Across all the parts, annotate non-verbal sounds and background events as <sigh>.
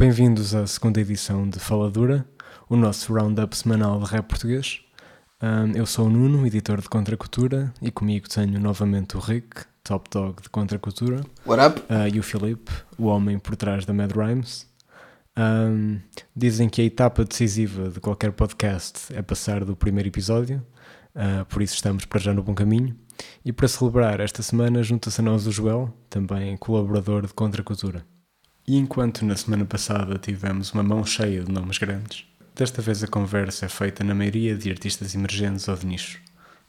Bem-vindos à segunda edição de Faladura, o nosso roundup semanal de rap português. Eu sou o Nuno, editor de Contracultura, e comigo tenho novamente o Rick, top dog de Contracultura. What up? Uh, e o Filipe, o homem por trás da Mad Rhymes. Um, dizem que a etapa decisiva de qualquer podcast é passar do primeiro episódio, uh, por isso estamos para já no bom caminho. E para celebrar esta semana, junta-se a nós o Joel, também colaborador de Contracultura. E enquanto na semana passada tivemos uma mão cheia de nomes grandes, desta vez a conversa é feita na maioria de artistas emergentes ou de nicho.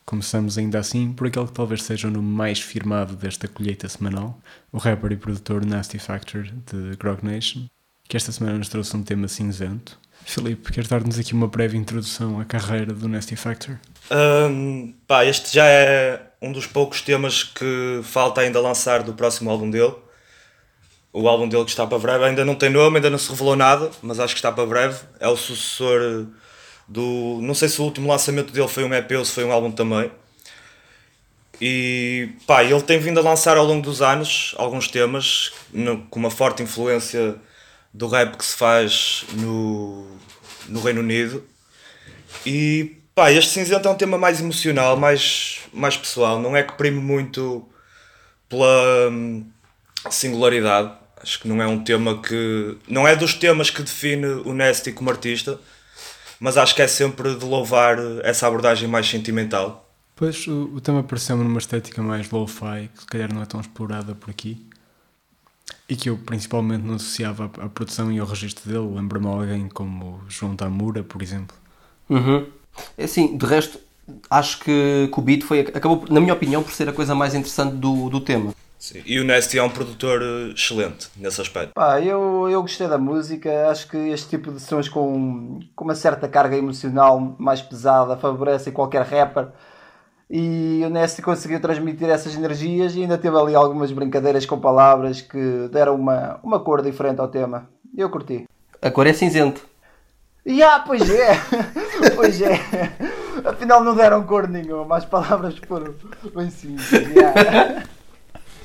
Começamos ainda assim por aquele que talvez seja o nome mais firmado desta colheita semanal, o rapper e produtor Nasty Factor de Grog Nation, que esta semana nos trouxe um tema cinzento. Filipe, queres dar-nos aqui uma breve introdução à carreira do Nasty Factor? Um, pá, este já é um dos poucos temas que falta ainda lançar do próximo álbum dele. O álbum dele que está para breve ainda não tem nome, ainda não se revelou nada, mas acho que está para breve. É o sucessor do. Não sei se o último lançamento dele foi um EP ou se foi um álbum também. E pá, ele tem vindo a lançar ao longo dos anos alguns temas no, com uma forte influência do rap que se faz no, no Reino Unido. E pá, este cinzento é um tema mais emocional, mais, mais pessoal, não é que prime muito pela hum, singularidade. Acho que não é um tema que. Não é dos temas que define o Nasty como artista, mas acho que é sempre de louvar essa abordagem mais sentimental. Pois, o, o tema pareceu-me numa estética mais lo-fi, que se calhar não é tão explorada por aqui. E que eu principalmente não associava à, à produção e ao registro dele. Lembro-me alguém como João Tamura, por exemplo. Uhum. É assim, de resto, acho que, que o beat foi, acabou, na minha opinião, por ser a coisa mais interessante do, do tema. Sim. E o Nasty é um produtor eh, excelente nesse aspecto. Pá, eu, eu gostei da música, acho que este tipo de sons com, com uma certa carga emocional mais pesada favorece qualquer rapper. E o Nasty conseguiu transmitir essas energias e ainda teve ali algumas brincadeiras com palavras que deram uma, uma cor diferente ao tema. Eu curti. A cor é cinzento. E ah, pois é! <laughs> pois é! Afinal não deram cor nenhuma, as palavras foram bem simples. Yeah.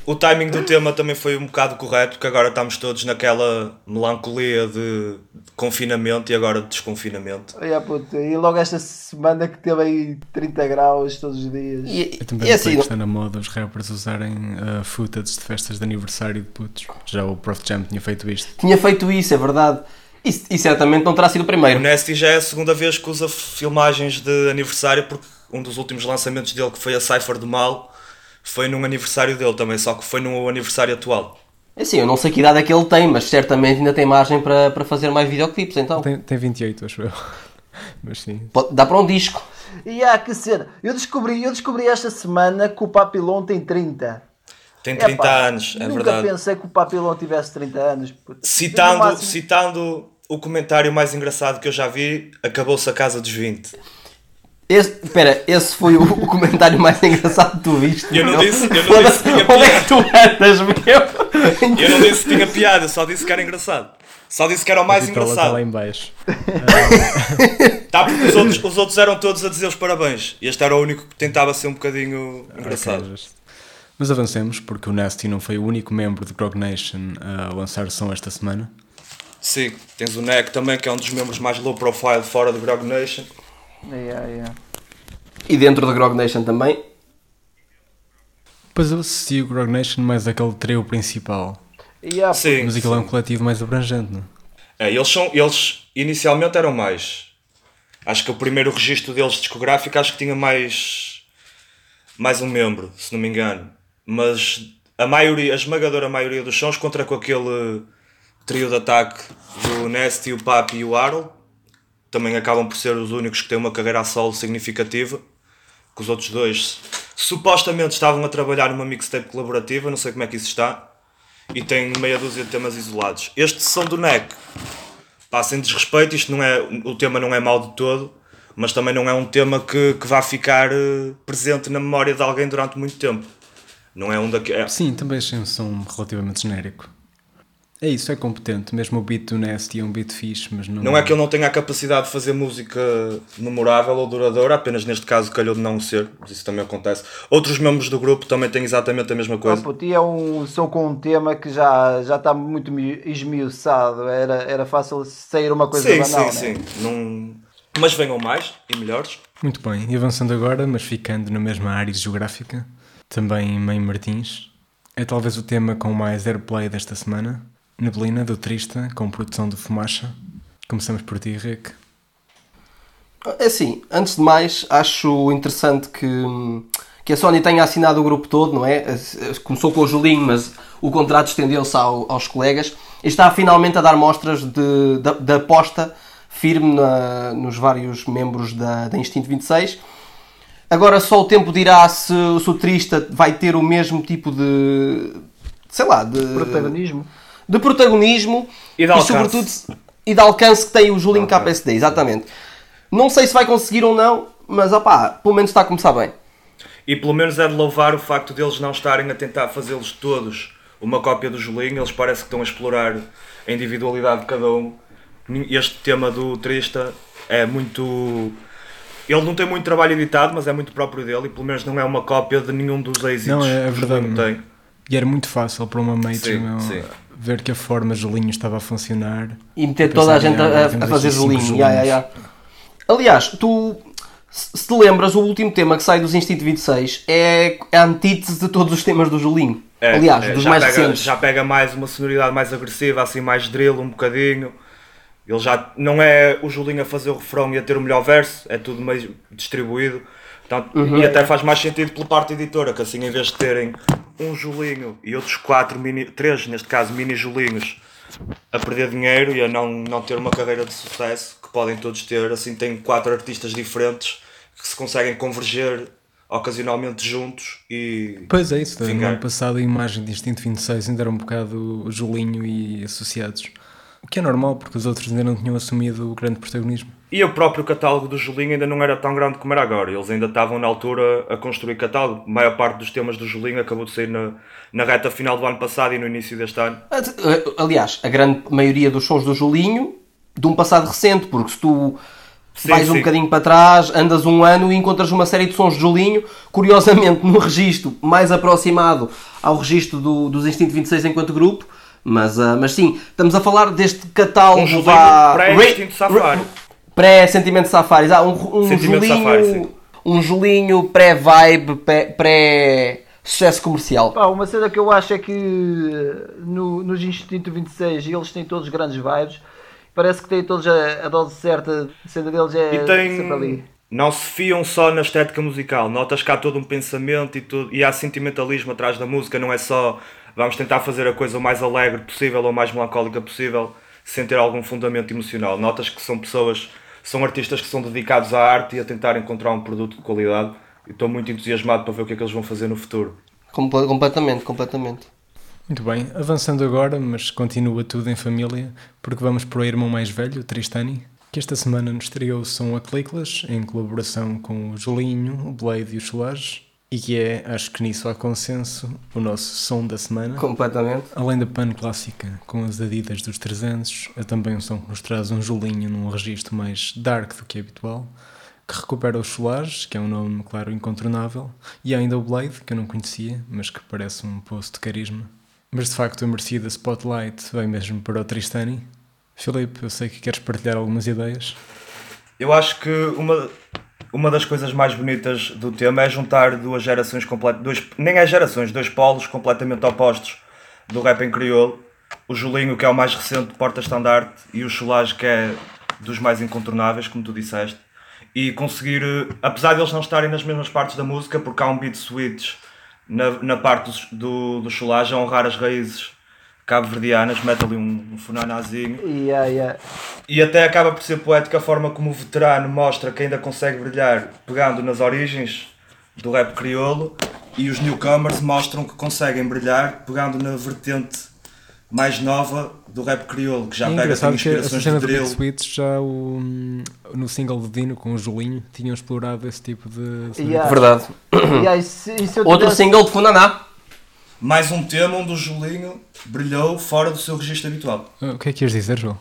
O timing do tema também foi um bocado correto, porque agora estamos todos naquela melancolia de confinamento e agora de desconfinamento. Yeah, puto, e logo esta semana que teve aí 30 graus todos os dias. E, Eu também e assim, que está na moda os rappers usarem uh, footage de festas de aniversário de putos. Já o Prof Jam tinha feito isto. Tinha feito isso, é verdade. E, e certamente não terá sido o primeiro. O Nasty já é a segunda vez que usa filmagens de aniversário, porque um dos últimos lançamentos dele, que foi a Cypher do Mal, foi num aniversário dele também, só que foi no aniversário atual. É assim, eu não sei que idade é que ele tem, mas certamente ainda tem margem para, para fazer mais videoclipes então. Tem, tem 28, acho eu. <laughs> Mas sim. Dá para um disco. E há que ser. Eu descobri, eu descobri esta semana que o Papilon tem 30. Tem 30 Epá, anos, é nunca verdade. Nunca pensei que o Papilon tivesse 30 anos. Citando, máximo... citando o comentário mais engraçado que eu já vi, acabou-se a casa dos 20. Esse, espera, esse foi o, o, comentário mais engraçado que tu viste. Eu não disse, eu não disse que tinha piada. Onde é que tu andas, meu? Eu não disse que tinha piada, só disse que era engraçado. Só disse que era o mais engraçado. Está lá em baixo. <laughs> <laughs> tá, porque os outros, os outros eram todos a dizer os parabéns. E este era o único que tentava ser um bocadinho engraçado. Okay, Mas avancemos, porque o Nasty não foi o único membro de Grog Nation a lançar som esta semana. Sim, tens o Neck também, que é um dos membros mais low profile fora do Grog Nation. Yeah, yeah. E dentro da Grog Nation também? Pois eu assisti o Grog Nation mais aquele trio principal. Yeah, sim, mas aquilo sim. é um coletivo mais abrangente, não é? Eles, são, eles inicialmente eram mais. Acho que o primeiro registro deles discográfico acho que tinha mais. mais um membro, se não me engano. Mas a maioria, a esmagadora maioria dos sons contra com aquele trio de ataque do Nasty, o Papi e o Harold também acabam por ser os únicos que têm uma carreira a solo significativa. Que os outros dois supostamente estavam a trabalhar numa mixtape colaborativa, não sei como é que isso está, e têm meia dúzia de temas isolados. Este som do NEC, pá, sem desrespeito, isto não é, o tema não é mau de todo, mas também não é um tema que, que vá ficar uh, presente na memória de alguém durante muito tempo. Não é um daqueles. É... Sim, também achei um relativamente genérico. É isso, é competente. Mesmo o beat do Nasty é um beat fixe, mas não. Não é que ele não tenha a capacidade de fazer música memorável ou duradoura, apenas neste caso calhou de não ser, mas isso também acontece. Outros membros do grupo também têm exatamente a mesma Ah, coisa. puto, e é um som com um tema que já, já está muito mi- esmiuçado. Era, era fácil sair uma coisa sim, banal, sim, né? sim. Não... Mas venham mais e melhores. Muito bem, e avançando agora, mas ficando na mesma área geográfica, também em Mãe Martins, é talvez o tema com mais airplay desta semana. Neblina, do Trista, com produção de Fumacha. Começamos por ti, Rick. É assim, antes de mais, acho interessante que, que a Sony tenha assinado o grupo todo, não é? Começou com o Julinho, mas o contrato estendeu-se ao- aos colegas e está finalmente a dar mostras de, de, de aposta firme na- nos vários membros da, da Instinto 26. Agora só o tempo dirá se, se o Trista vai ter o mesmo tipo de. sei lá, de. Protagonismo. De protagonismo E de alcance. sobretudo e de alcance que tem o Julinho KPSD, exatamente. Não sei se vai conseguir ou não, mas opá, pelo menos está a começar bem. E pelo menos é de louvar o facto deles não estarem a tentar fazê-los todos uma cópia do Julinho. Eles parece que estão a explorar a individualidade de cada um. Este tema do Trista é muito. Ele não tem muito trabalho editado, mas é muito próprio dele e pelo menos não é uma cópia de nenhum dos êxitos Não, é- é verdade. tem. E era muito fácil para uma major Sim, meu, sim. Ver que a forma Julinho estava a funcionar. E meter toda a gente "Ah, a, temos a fazer. Ya, ya, Julinhos." ya. Aliás, tu, se te lembras, o último tema que sai dos Instinto 26 é a antítese de todos os temas do Julinho. É, Aliás, é, dos já mais pega, recentes. Já pega mais uma sonoridade mais agressiva, assim mais drill um bocadinho. Ele já não é o Julinho a fazer o refrão e a ter o melhor verso, é tudo meio distribuído. Portanto, Uhum. E até faz mais sentido pela parte editora, que assim em vez de terem um Julinho e outros quatro, mini, três neste caso, mini Julinhos a perder dinheiro e a não, não ter uma carreira de sucesso, que podem todos ter, assim tem quatro artistas diferentes que se conseguem converger ocasionalmente juntos e Pois é isso, no ano passado a imagem de Instinto 26 ainda era um bocado Julinho e associados. O que é normal, porque os outros ainda não tinham assumido o grande protagonismo. E o próprio catálogo do Julinho ainda não era tão grande como era agora. Eles ainda estavam na altura a construir catálogo. A maior parte dos temas do Julinho acabou de sair na, na reta final do ano passado e no início deste ano. Aliás, a grande maioria dos sons do Julinho de um passado recente, porque se tu Sim, vais um sim. bocadinho para trás, andas um ano e encontras uma série de sons de Julinho, curiosamente no registro mais aproximado ao registro do, dos Instinto 26 enquanto grupo, mas, ah, mas sim, estamos a falar deste catálogo Um Julinho vá- pré-Instinto Safari. Ra- Pré-sentimento Safari, ah, um, um Sentimento Julinho, Safari, sim. um Julinho pré-vibe, pré- pré-sucesso comercial. Pá, uma cena que eu acho é que eh, no, nos Instinto 26 eles têm todos grandes vibes. Parece que têm todos a, a dose certa. A cena deles é E tem. sempre ali. Não se fiam só na estética musical. Notas que há todo um pensamento e, tudo, e há sentimentalismo atrás da música. Não é só vamos tentar fazer a coisa o mais alegre possível ou mais melancólica possível sem ter algum fundamento emocional. Notas que são pessoas, são artistas que são dedicados à arte e a tentar encontrar um produto de qualidade. E estou muito entusiasmado para ver o que é que eles vão fazer no futuro. Comple- completamente, completamente. Muito bem, avançando agora, mas continua tudo em família, porque vamos para o irmão mais velho, o Tristani, que esta semana nos estreou o som Aclícolas, em colaboração com o Julinho, o Blade e o Soares, e que é, acho que nisso há consenso, o nosso som da semana. Completamente. Além da pan clássica com as Adidas dos 300, é também um som que nos traz um Julinho num registro mais dark do que habitual, que recupera os Solares, que é um nome, claro, incontornável, e ainda o Blade, que eu não conhecia, mas que parece um poço de carisma. Mas de facto a merecida Spotlight vai mesmo para o Tristani. Filipe, eu sei que queres partilhar algumas ideias. Eu acho que uma, uma das coisas mais bonitas do tema é juntar duas gerações completas, nem é gerações, dois polos completamente opostos do rap em crioulo. O Julinho, que é o mais recente, porta-estandarte, e o Cholage, que é dos mais incontornáveis, como tu disseste. E conseguir, eh, apesar de eles não estarem nas mesmas partes da música, porque há um beat switch na, na parte do, do Cholage a honrar as raízes cabo-verdianas, mete ali um, um funanazinho. Yeah, yeah. E até acaba por ser poética a forma como o veterano mostra que ainda consegue brilhar pegando nas origens do rap crioulo e os newcomers mostram que conseguem brilhar pegando na vertente mais nova do rap crioulo, que já é pega assim, que inspirações de do drill. Switch já o, no single de Dino com o Julinho tinham explorado esse tipo de. Yeah. Verdade. Yeah, e se- e se Outro tivesse- single de Funaná. Mais um tema onde o Julinho brilhou fora do seu registro habitual. O que é que ias dizer, João?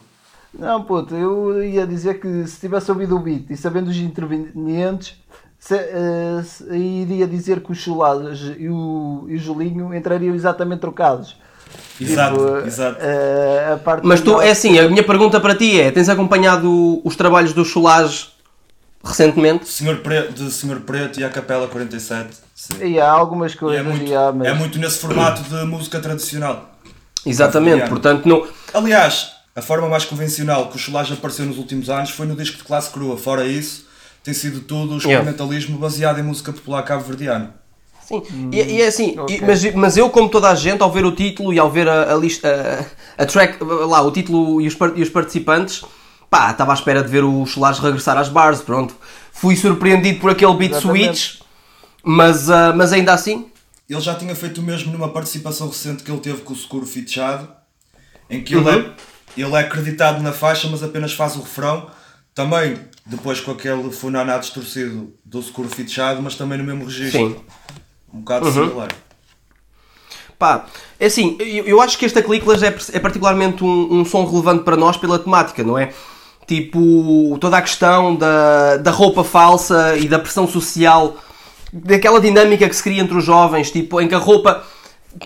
Não, puto, eu ia dizer que se tivesse ouvido o beat e sabendo os intervenientes, se, eh, se- iria dizer que o Chulage e o, e o Julinho entrariam exatamente trocados. Exato, Tipo, exato. eh, a parte Mas tu, é assim, a minha pergunta para ti é: tens acompanhado os trabalhos do Cholage recentemente? Senhor Preto, de Senhor Preto e a Capela 47. Sim. E há algumas E coisas, é, muito, e há, mas- é muito nesse formato de música tradicional. Exatamente, portanto, não. Aliás, a forma mais convencional que o Cholage apareceu nos últimos anos foi no disco de classe crua. Fora isso, tem sido tudo o experimentalismo baseado em música popular cabo-verdiana. Sim, e, e é assim, ok. e- mas, mas eu, como toda a gente, ao ver o título e ao ver a, a lista, a, a track, lá, o título e os, e os participantes, pá, estava à espera de ver o Cholage regressar às bars, pronto. Fui surpreendido por aquele beat Exatamente. switch, mas, ah, mas ainda assim, Ele já tinha feito o mesmo numa participação recente que ele teve com o Seguro Fichado, em que Uhum. ele, é, ele é acreditado na faixa, mas apenas faz o refrão. Também depois com aquele funaná distorcido do Seguro Fichado, mas também no mesmo registro. sim. Um bocado Uhum. similar. Pá, é assim, eu, eu acho que este Aclícolas é, é particularmente um, um som relevante para nós pela temática, não é? Tipo, toda a questão da, da roupa falsa e da pressão social, daquela dinâmica que se cria entre os jovens, tipo, em que a roupa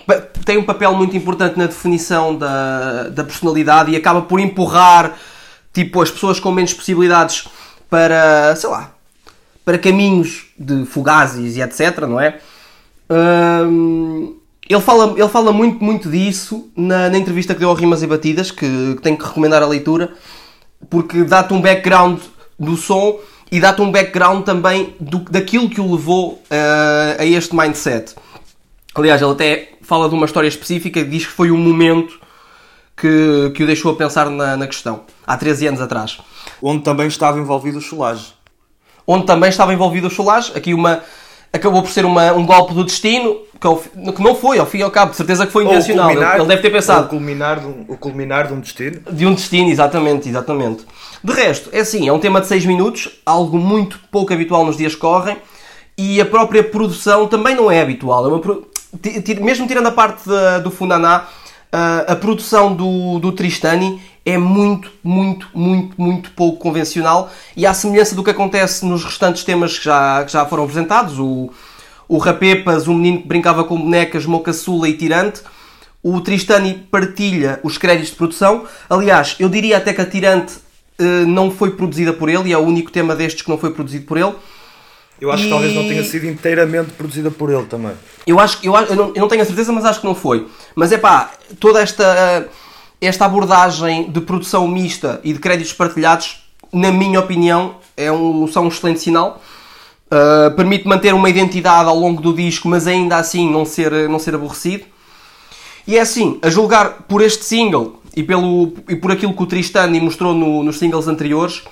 pa- tem um papel muito importante na definição da, da personalidade e acaba por empurrar, tipo, as pessoas com menos possibilidades para, sei lá, para caminhos de fugazes e etc, não é? Hum, ele fala, ele fala muito, muito disso na, na entrevista que deu ao Rimas e Batidas, que, que tenho que recomendar a leitura, porque dá-te um background do som e dá-te um background também do, daquilo que o levou eh, a este mindset. Aliás, ele até fala de uma história específica diz que foi um momento que, que o deixou a pensar na, na questão, há 13 anos atrás Onde também estava envolvido o Cholage. onde também estava envolvido o Cholage. Aqui uma acabou por ser uma, um golpe do destino que, fi- que não foi, ao fim e ao cabo, de certeza que foi intencional. Ele, ele deve ter O pensado culminar, de um, o culminar de um destino. de um destino, exatamente, exatamente. De resto, é assim, é um tema de 6 minutos, algo muito pouco habitual nos dias que correm, e a própria produção também não é habitual. É uma mesmo tirando a parte da- do Funaná, ah, a produção do, do Tristani é muito, muito, muito, muito pouco convencional e à semelhança do que acontece nos restantes temas que já, que já foram apresentados, o, o Rapepas, o menino que brincava com bonecas, Mocaçula e Tirante, o Tristani partilha os créditos de produção. Aliás, eu diria até que a Tirante eh, não foi produzida por ele e é o único tema destes que não foi produzido por ele. Eu acho E- que talvez não tenha sido inteiramente produzida por ele também. Eu acho que eu, eu, não, eu não tenho a certeza, mas acho que não foi. Mas é pá, toda esta, eh, esta abordagem de produção mista e de créditos partilhados, na minha opinião, é um, são um excelente sinal. Uh, permite manter uma identidade ao longo do disco, mas ainda assim não ser, não ser aborrecido. E é assim, a julgar por este single e, pelo, e por aquilo que o Tristani mostrou no- nos singles anteriores,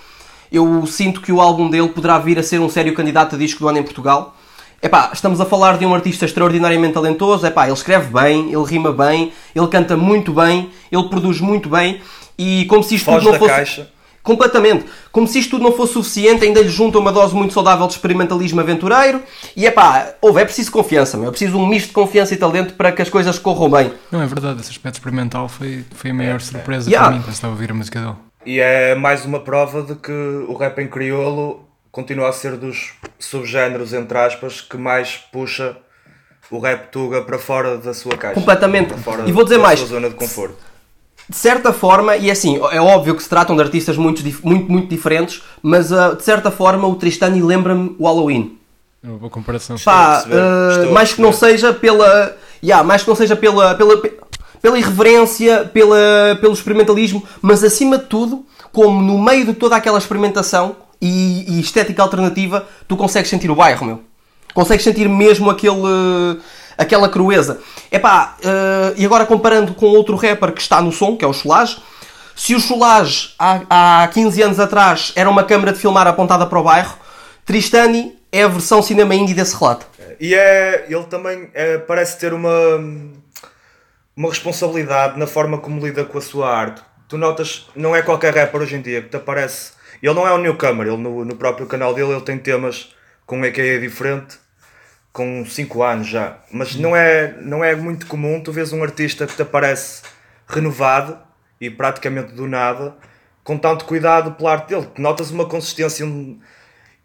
eu sinto que o álbum dele poderá vir a ser um sério candidato a disco do ano em Portugal. Epá, estamos a falar de um artista extraordinariamente talentoso, epá, ele escreve bem, ele rima bem, ele canta muito bem, ele produz muito bem e como se isto Foge tudo não da fosse... caixa. Completamente. Como se isto tudo não fosse suficiente, ainda lhe junta uma dose muito saudável de experimentalismo aventureiro. E é pá, houve, é preciso confiança, meu. É preciso um misto de confiança e talento para que as coisas corram bem. Não, é verdade, esse aspecto experimental foi, foi a maior surpresa Yeah. para mim quando estava a ouvir a música dele. E é mais uma prova de que o rap em crioulo continua a ser dos subgéneros, entre aspas, que mais puxa o rap tuga para fora da sua caixa. Completamente. E vou dizer da mais. sua zona de conforto. De certa forma, e assim, é óbvio que se tratam de artistas muito, muito, muito diferentes, mas ah, de certa forma o Tristani lembra-me o Halloween. É uma boa comparação. Pá, a mais que não seja pela. Yeah, mais que não seja pela, pela, pela irreverência, pela, pelo experimentalismo, mas acima de tudo, como no meio de toda aquela experimentação e, e estética alternativa, tu consegues sentir o bairro, meu. Consegues sentir mesmo aquele, aquela crueza. Epá, ah, e agora comparando com outro rapper que está no som, que é o Cholage, se o Cholage há, há 15 anos atrás era uma câmara de filmar apontada para o bairro, Tristani é a versão cinema indie desse relato. E é, ele também é, parece ter uma, uma responsabilidade na forma como lida com a sua arte. Tu notas, não é qualquer rapper hoje em dia que te aparece. Ele não é um newcomer, ele no, no próprio canal dele ele tem temas com um EQA diferente, com 5 anos já. Mas não é, não é muito comum tu vês um artista que te aparece renovado e praticamente do nada, com tanto cuidado pela arte dele. Notas uma consistência um,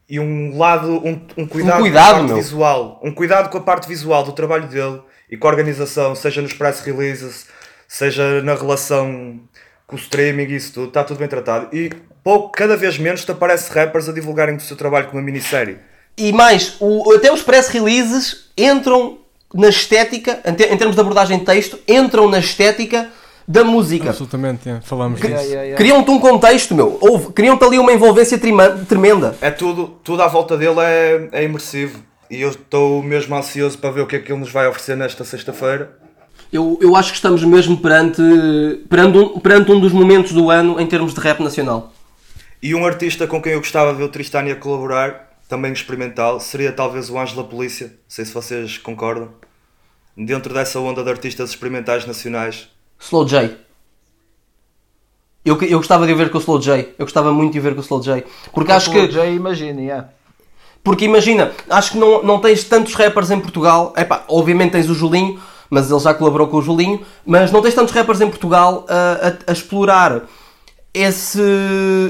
e um lado, um, um cuidado, Um cuidado, com a parte meu. visual. Um cuidado com a parte visual do trabalho dele e com a organização, seja nos press releases, seja na relação com o streaming e isso tudo, está tudo bem tratado. E pouco, cada vez menos te aparece rappers a divulgarem o seu trabalho com uma minissérie. E mais, o- até os press releases entram na estética, em, te- em termos de abordagem de texto, entram na estética da música. Absolutamente, é. falamos Yeah, disso. yeah, yeah. Criam-te um contexto, meu. Criam-te ali uma envolvência tremenda. É tudo, tudo à volta dele é, é imersivo. E eu estou mesmo ansioso para ver o que é que ele nos vai oferecer nesta sexta-feira. Eu, eu acho que estamos mesmo perante, perante, um, perante um dos momentos do ano em termos de rap nacional. E um artista com quem eu gostava de ver o Tristani a colaborar, também experimental, seria talvez o Ângelo da Polícia. Não sei se vocês concordam. Dentro dessa onda de artistas experimentais nacionais. Slow J. Eu, eu gostava de o ver com o Slow J. Eu gostava muito de o ver com o Slow J. Porque acho que. Já imagina, yeah. Porque imagina, acho que não, não tens tantos rappers em Portugal. Epá, obviamente tens o Julinho, mas ele já colaborou com o Julinho. Mas não tens tantos rappers em Portugal a, a- a explorar esse,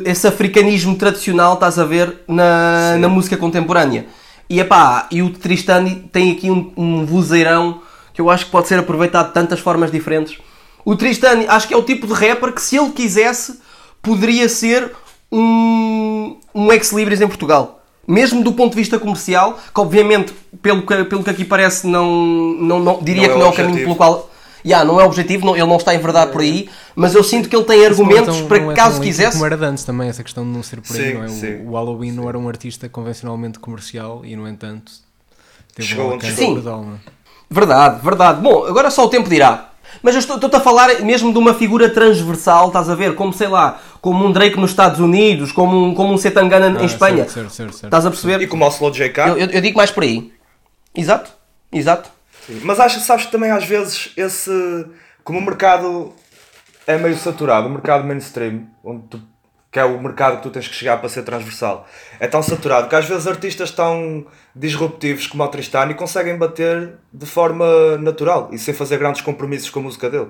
esse africanismo tradicional, estás a ver, na, na música contemporânea. E epá, e o Tristani tem aqui um, um vozeirão que eu acho que pode ser aproveitado de tantas formas diferentes. O Tristani, acho que é o tipo de rapper que se ele quisesse, poderia ser um, um ex-libris em Portugal. Mesmo do ponto de vista comercial, que obviamente, pelo que, pelo que aqui parece, não, não, não- diria Não é que o não é o caminho pelo qual. Yeah, não é o objetivo, não- ele não está em verdade por aí, mas eu sinto que ele tem argumentos Não é tão- para não que, é caso quisesse. Como era de antes também, essa questão de não ser por aí, Sim, não é? O- sim. O, Halloween não era um artista convencionalmente comercial e, no entanto, teve Chegou um alcance chegou. brutal, não é? Verdade, verdade. Bom, agora só o tempo dirá. Mas eu estou- estou-te a falar mesmo de uma figura transversal, estás a ver? Como, sei lá, como um Drake nos Estados Unidos, como um, como um Setangana em Ah, Espanha. certo, certo, certo, certo. Estás a perceber? E como o Slow JK. Eu, eu- eu digo mais por aí. Exato, exato. Mas acho, sabes que também às vezes esse. Como o mercado é meio saturado, o mercado mainstream, onde tu- que é o mercado que tu tens que chegar para ser transversal, é tão saturado que às vezes artistas tão disruptivos como o Tristani conseguem bater de forma natural e sem fazer grandes compromissos com a música dele.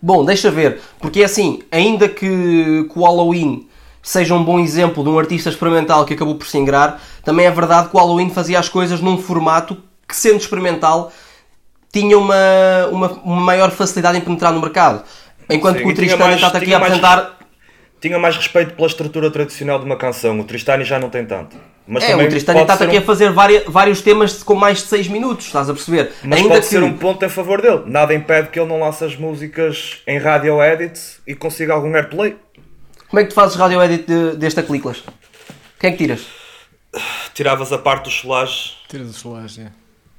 Bom, deixa ver, porque é assim, ainda que, que o Halloween seja um bom exemplo de um artista experimental que acabou por se ingrar, também é verdade que o Halloween fazia as coisas num formato que, sendo experimental, tinha uma, uma, uma maior facilidade em penetrar no mercado. Enquanto Sim, que o Tristani mais- está aqui a mais- apresentar. Tinha mais respeito pela estrutura tradicional de uma canção, o Tristani já não tem tanto. Mas É, o Tristani está aqui um- a fazer várias- vários temas com mais de 6 minutos, estás a perceber? Mas ainda pode que ser um ponto em favor dele. Nada impede que ele não lance as músicas em radio edit e consiga algum airplay. Como é que tu fazes radio edit de, desta Cliclas? Quem é que tiras? Tiravas a parte dos solares. Tiras o solagem.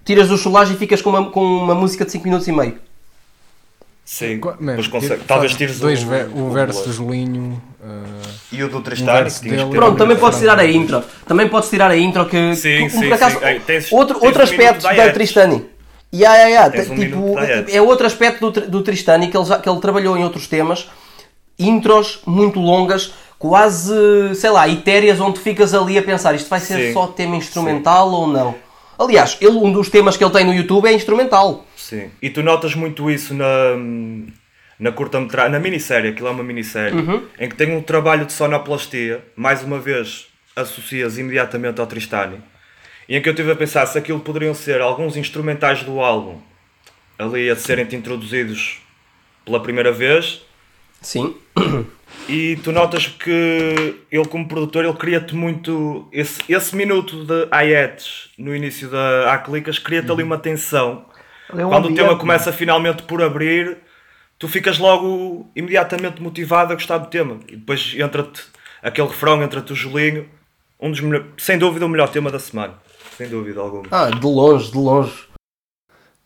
Tiras o solage e ficas com uma, com uma música de 5 minutos e meio. Sim, Qua- mas man, consegue. Talvez tires dois o, ver- o, o verso do Julinho. uh, e o do um Tristani. ter Pronto, um também podes tirar a intro. Também podes tirar a intro que, Sim, que, sim, por acaso, sim. Tens- outro, tens outro um aspecto da. Tristani. Yeah, yeah, yeah. Um tipo, é outro aspecto do, do Tristani que ele, já, que ele trabalhou em outros temas. Intros muito longas, quase, sei lá, etéreas, onde ficas ali a pensar isto vai ser Sim. só tema instrumental ou não. Aliás, ele, um dos temas que ele tem no YouTube é instrumental. Sim. E tu notas muito isso na, na curta-metragem, na minissérie, aquilo é uma minissérie, Uhum. em que tem um trabalho de sonoplastia, mais uma vez associas imediatamente ao Tristani, e em que eu estive a pensar se aquilo poderiam ser alguns instrumentais do álbum ali a serem introduzidos pela primeira vez, Sim. e tu notas que ele como produtor ele cria-te muito esse, esse minuto de hi-hats no início da Aclicas cria-te ali uma tensão é um quando o tema ambiente, começa finalmente por abrir tu ficas logo imediatamente motivado a gostar do tema e depois entra-te aquele refrão entra-te o Julinho um dos sem dúvida o melhor tema da semana sem dúvida alguma Ah, de longe, de longe.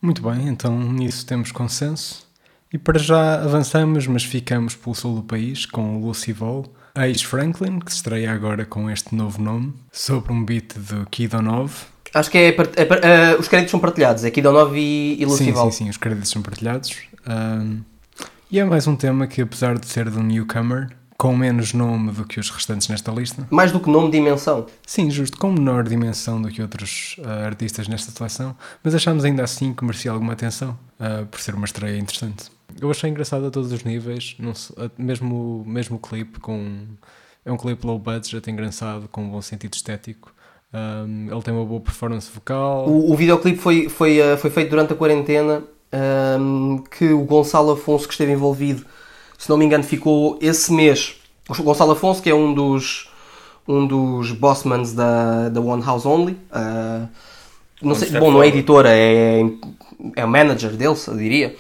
Muito bem, então nisso temos consenso. E para já avançamos, mas ficamos pelo sul do país com o Lucy Vol, ex Franklin, que se estreia agora com este novo nome, sobre um beat de Kido 9. Acho que é, é eh, os créditos são partilhados, é Kido 9 e, e Sim, Lucival. sim, sim, os créditos são partilhados. Ahm, e é mais um tema que, apesar de ser de um newcomer, com menos nome do que os restantes nesta lista. Mais do que nome, dimensão. Sim, justo, com menor dimensão do que outros uh, artistas nesta seleção, mas achámos ainda assim que merecia alguma atenção, uh, por ser uma estreia interessante. Eu achei engraçado a todos os níveis, sei, mesmo, mesmo o clipe, com, é um clipe low budget, engraçado, com um bom sentido estético. Um, ele tem uma boa performance vocal. O, o videoclipe foi, foi, uh, foi feito durante a quarentena, um, que o Gonçalo Afonso, que esteve envolvido, se não me engano, ficou esse mês. O Gonçalo Afonso, que é um dos, um dos bossmans da, da One House Only. Uh, não sei, bom, não é editora, é, é manager deles, eu diria.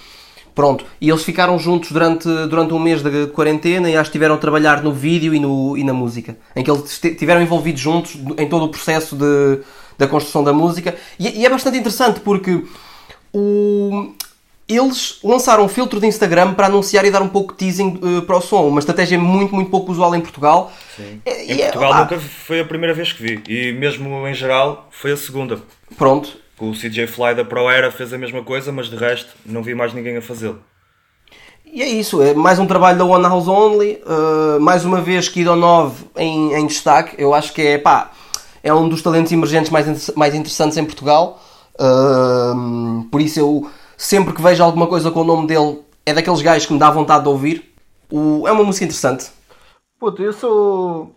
Pronto, e eles ficaram juntos durante, durante um mês de quarentena e acho que estiveram a trabalhar no vídeo e, no, e na música. Em que eles estiveram envolvidos juntos em todo o processo de, da construção da música. E, e é bastante interessante porque o, eles lançaram um filtro de Instagram para anunciar e dar um pouco de teasing uh, para o som. Uma estratégia muito, muito pouco usual em Portugal. Sim. É, em Portugal é, nunca foi a primeira vez que vi. E mesmo em geral foi a segunda. Pronto. O CJ Fly da Pro Era fez a mesma coisa, mas de resto não vi mais ninguém a fazê-lo. E é isso, é mais um trabalho da One House Only, uh, mais uma vez Kido 9 em, em destaque. Eu acho que é, pá, é um dos talentos emergentes mais, mais interessantes em Portugal. Uh, por isso eu sempre que vejo alguma coisa com o nome dele, é daqueles gajos que me dá vontade de ouvir. O, é uma música interessante. Puto, eu sou.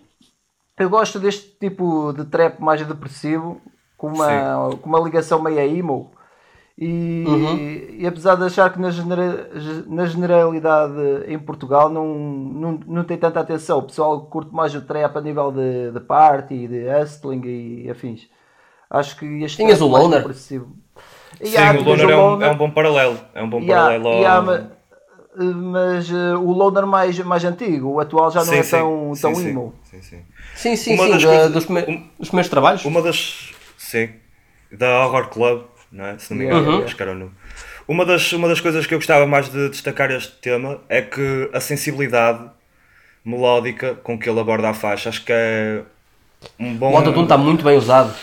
Eu gosto deste tipo de trap mais depressivo, com uma, com uma ligação meio emo. E, uhum. e, apesar de achar que na, genera, na generalidade em Portugal não, não, não tem tanta atenção, o pessoal curte mais o trap a nível de, de party, de hustling e afins. Acho que este Tinhas o Loner? Sim, o Loner é um, é um bom paralelo. É um bom paralelo ao... mas, mas uh, o Loner mais, mais antigo, o atual já não sim, é tão, sim, tão sim, emo. Sim, sim. Sim, sim, sim da, dos, primeiros, um, dos primeiros trabalhos. Uma das. Sim. Da Horror Club, não é? Se não me engano, yeah, acho que era o nome. Uma das, uma das coisas que eu gostava mais de destacar este tema é que a sensibilidade melódica com que ele aborda a faixa, acho que é um bom. O autotune está muito bem usado.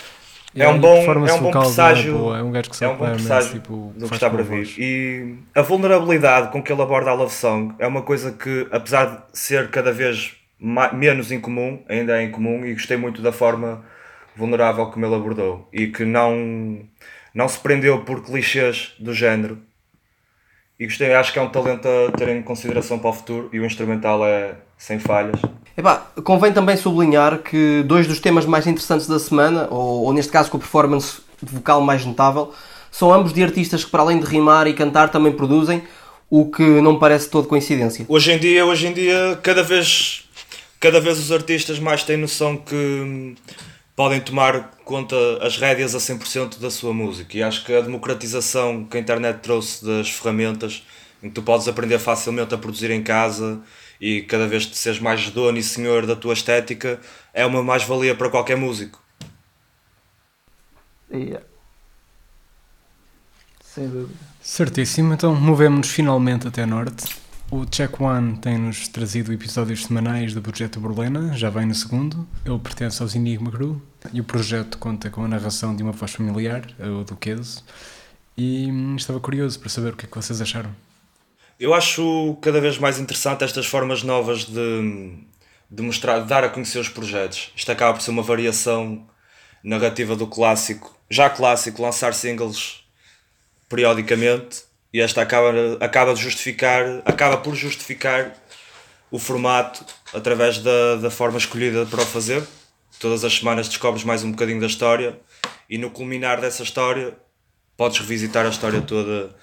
É um bom, é um bom presságio. É um gajo que é um bom presságio tipo, do que está para vir. E a vulnerabilidade com que ele aborda a love song é uma coisa que, apesar de ser cada vez mais, menos incomum, ainda é incomum e gostei muito da forma vulnerável como ele abordou e que não, não se prendeu por clichês do género. E gostei, acho que é um talento a ter em consideração para o futuro e o instrumental é sem falhas. Epá, convém também sublinhar que dois dos temas mais interessantes da semana, ou, ou neste caso com a performance vocal mais notável, são ambos de artistas que para além de rimar e cantar também produzem, o que não parece todo coincidência. Hoje em dia, hoje em dia, cada vez, cada vez os artistas mais têm noção que podem tomar conta as rédeas a 100% da sua música e acho que a democratização que a internet trouxe das ferramentas em que tu podes aprender facilmente a produzir em casa e cada vez que seres mais dono e senhor da tua estética é uma mais-valia para qualquer músico. Yeah. Sem dúvida. Certíssimo, então movemos-nos finalmente até Norte. O Check One tem-nos trazido episódios semanais do projeto Borlena, já vem no segundo. Ele pertence aos Enigma Crew e o projeto conta com a narração de uma voz familiar, o Duqueso. E estava curioso para saber o que é que vocês acharam. Eu acho cada vez mais interessante estas formas novas de, de mostrar, de dar a conhecer os projetos. Isto acaba por ser uma variação narrativa do clássico, já clássico, lançar singles periodicamente e esta acaba, acaba de justificar, acaba por justificar o formato através da, da forma escolhida para o fazer. Todas as semanas descobres mais um bocadinho da história e no culminar dessa história podes revisitar a história toda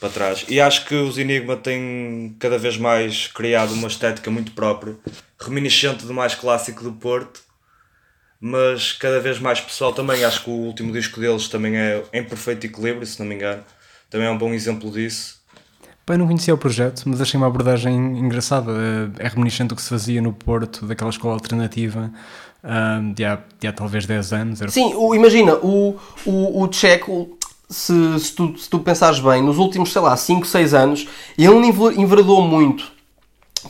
para trás. E acho que os Enigma têm cada vez mais criado uma estética muito própria, reminiscente do mais clássico do Porto, mas cada vez mais pessoal também. Acho que o último disco deles também é em perfeito equilíbrio, se não me engano. Também é um bom exemplo disso. Bem, não conhecia o projeto, mas achei uma abordagem engraçada. É reminiscente do que se fazia no Porto, daquela escola alternativa, um, de, há, de há talvez 10 anos. Era... Sim, o, imagina, o, o, o Checo, se, se, tu, se tu pensares bem, nos últimos, sei lá, 5, 6 anos, ele enveredou muito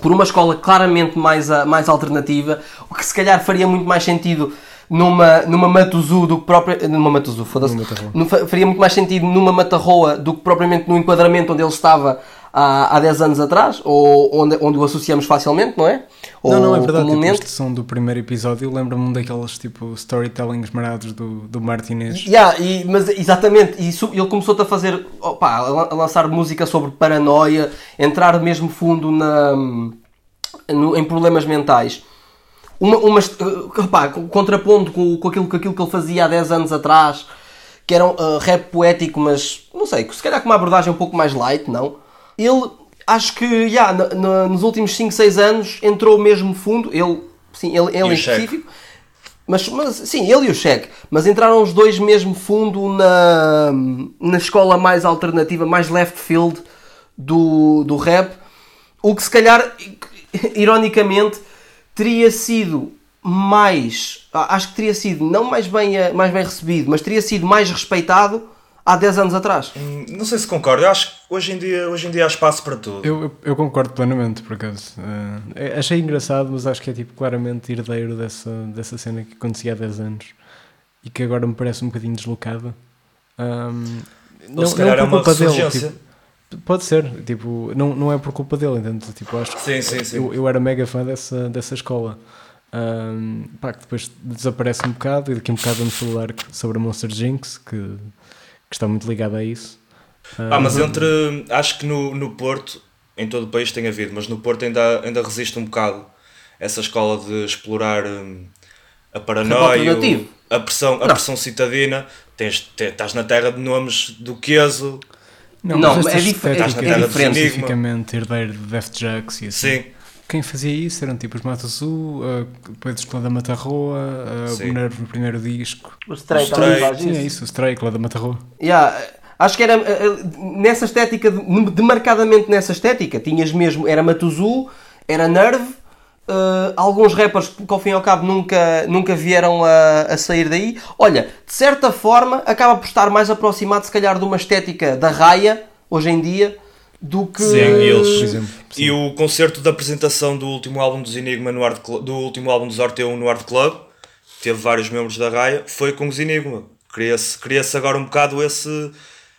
por uma escola claramente mais, mais alternativa, o que se calhar faria muito mais sentido numa, numa Matuzu do que própria. Numa Matuzu, foda-se. Faria muito mais sentido numa Matarroa do que propriamente no enquadramento onde ele estava há, há 10 anos atrás, ou onde, onde o associamos facilmente, não é? Não, não, é verdade. Tipo, comumente. este som do primeiro episódio lembra-me daqueles tipo storytellings marados do, do Martinez. Yeah, e, mas exatamente, e isso, ele começou-te a fazer, opa, a lan- a lançar música sobre paranoia, entrar mesmo fundo na, no- em problemas mentais. Uma, uma, opá, contrapondo com, com, aquilo, com aquilo que ele fazia há 10 anos atrás, que era um eh, rap poético, mas não sei, se calhar com uma abordagem um pouco mais light, não? Ele, acho que, yeah, na- na- nos últimos 5, 6 anos, entrou mesmo fundo, ele, sim, ele, ele em específico, mas, mas, sim, ele e o Shaq. Mas entraram os dois mesmo fundo na, na escola mais alternativa, mais left field do, do rap. O que se calhar, ironicamente, teria sido mais. Acho que teria sido não mais bem, eh, mais bem recebido, mas teria sido mais respeitado há 10 anos atrás. Hum, Não sei se concordo. Eu acho que hoje em dia, hoje em dia há espaço para tudo. Eu, eu, eu concordo plenamente, por acaso. Eh, achei engraçado, mas acho que é tipo claramente herdeiro dessa, dessa cena que acontecia há 10 anos e que agora me parece um bocadinho deslocada. Ahm, Ou se calhar é por uma culpa dele, tipo, pode ser, tipo, não, não é por culpa dele, entende? Tipo, acho que Sim, sim, sim. Eu, eu era mega fã dessa, dessa escola. Ahm, pá, que depois desaparece um bocado e daqui a um bocado vamos falar sobre a Monster Jinx, que, que está muito ligada a isso. Ah, mas entre. Acho que no, no Porto, em todo o país tem havido, mas no Porto ainda, ainda resiste um bocado essa escola de explorar hum, a paranoia, a pressão, a Não. pressão citadina. Tens, te- estás na terra de nomes do Queso, Não, Não, mas é dif- é é diferente. especificamente herdeiro de Death Jacks e assim. sim. Quem fazia isso eram tipo os Mato Azul, uh, depois os Clã da Matarroa, uh, Sim. o Nervo no primeiro disco. O Stray O Stray, faz Sim, é isso. isso, o Stray, Clã da Matarroa. Yeah, acho que era eh, nessa estética, de- demarcadamente nessa estética, tinhas mesmo, era Matuzu, era Nerve, eh, alguns rappers que ao fim e ao cabo nunca, nunca vieram a, a sair daí. Olha, de certa forma, acaba por estar mais aproximado, se calhar, de uma estética da raia, hoje em dia, do que. Sim, e eles- Por exemplo. E o concerto de apresentação do último álbum dos Enigma no Art Club, do último álbum dos Orteon no Art Club, teve vários membros da Raia, foi com os Enigma. Cria-se cria agora um bocado esse,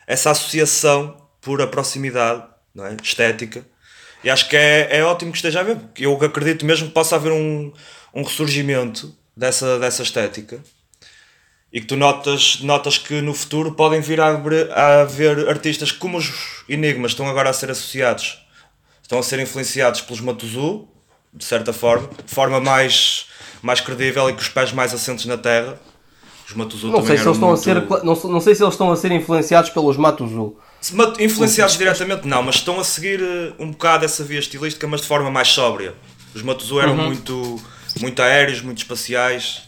essa associação por a proximidade não é? estética. E acho que é, é ótimo que esteja a ver, porque eu acredito mesmo que possa haver um, um ressurgimento dessa, dessa estética e que tu notas, notas que no futuro podem vir a, haver- a haver artistas como os Enigmas estão agora a ser associados, estão a ser influenciados pelos Matuzu, de certa forma, de forma mais, mais credível e com os pés mais assentes na terra. Os Matuzu Não sei, também se eram eles estão a muito- ser, não, não sei se eles estão a ser influenciados pelos Matuzu. Influenciados diretamente não, mas estão a seguir eh, um bocado essa via estilística, mas de forma mais sóbria. Os Matuzu eram muito, muito aéreos, muito espaciais,